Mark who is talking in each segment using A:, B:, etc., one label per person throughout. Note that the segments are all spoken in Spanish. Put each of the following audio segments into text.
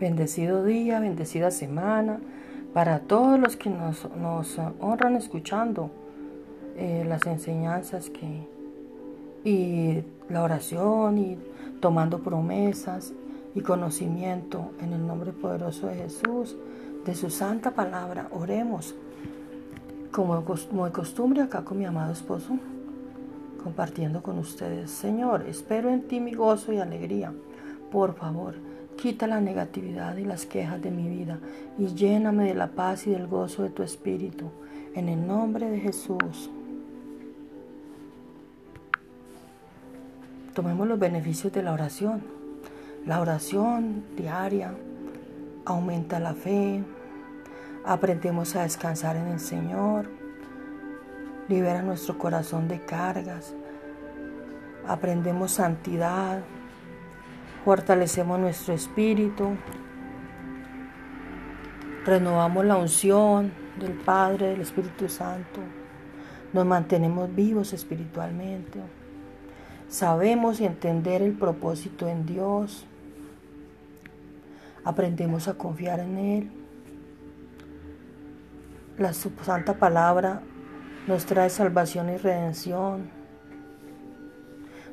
A: Bendecido día, bendecida semana para todos los que nos, honran escuchando eh, las enseñanzas que, y la oración y tomando promesas y conocimiento en el nombre poderoso de Jesús, de su santa palabra. Oremos como, como de costumbre acá con mi amado esposo, compartiendo con ustedes. Señor, espero en ti mi gozo y alegría. Por favor, Quita la negatividad y las quejas de mi vida y lléname de la paz y del gozo de tu Espíritu. En el nombre de Jesús. Tomemos los beneficios de la oración. La oración diaria aumenta la fe. Aprendemos a descansar en el Señor. Libera nuestro corazón de cargas. Aprendemos santidad fortalecemos nuestro espíritu, renovamos la unción del Padre, del Espíritu Santo, nos mantenemos vivos espiritualmente, sabemos y entender el propósito en Dios, aprendemos a confiar en Él. La santa palabra nos trae salvación y redención,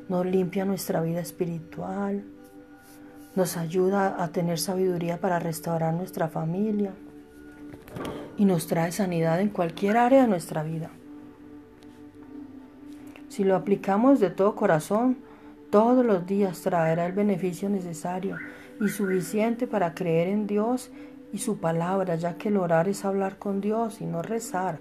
A: nos limpia nuestra vida espiritual nos ayuda a tener sabiduría para restaurar nuestra familia y nos trae sanidad en cualquier área de nuestra vida. Si lo aplicamos de todo corazón, todos los días traerá el beneficio necesario y suficiente para creer en Dios y su palabra, ya que el orar es hablar con Dios y no rezar.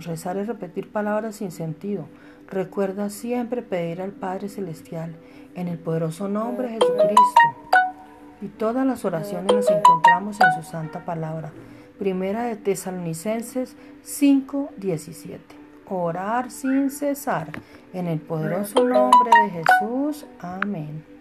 A: Rezar es repetir palabras sin sentido. Recuerda siempre pedir al Padre Celestial en el poderoso nombre de Jesucristo. Todas las oraciones las encontramos en su santa palabra. Primera de Tesalonicenses 5:17. Orar sin cesar en el poderoso nombre de Jesús. Amén.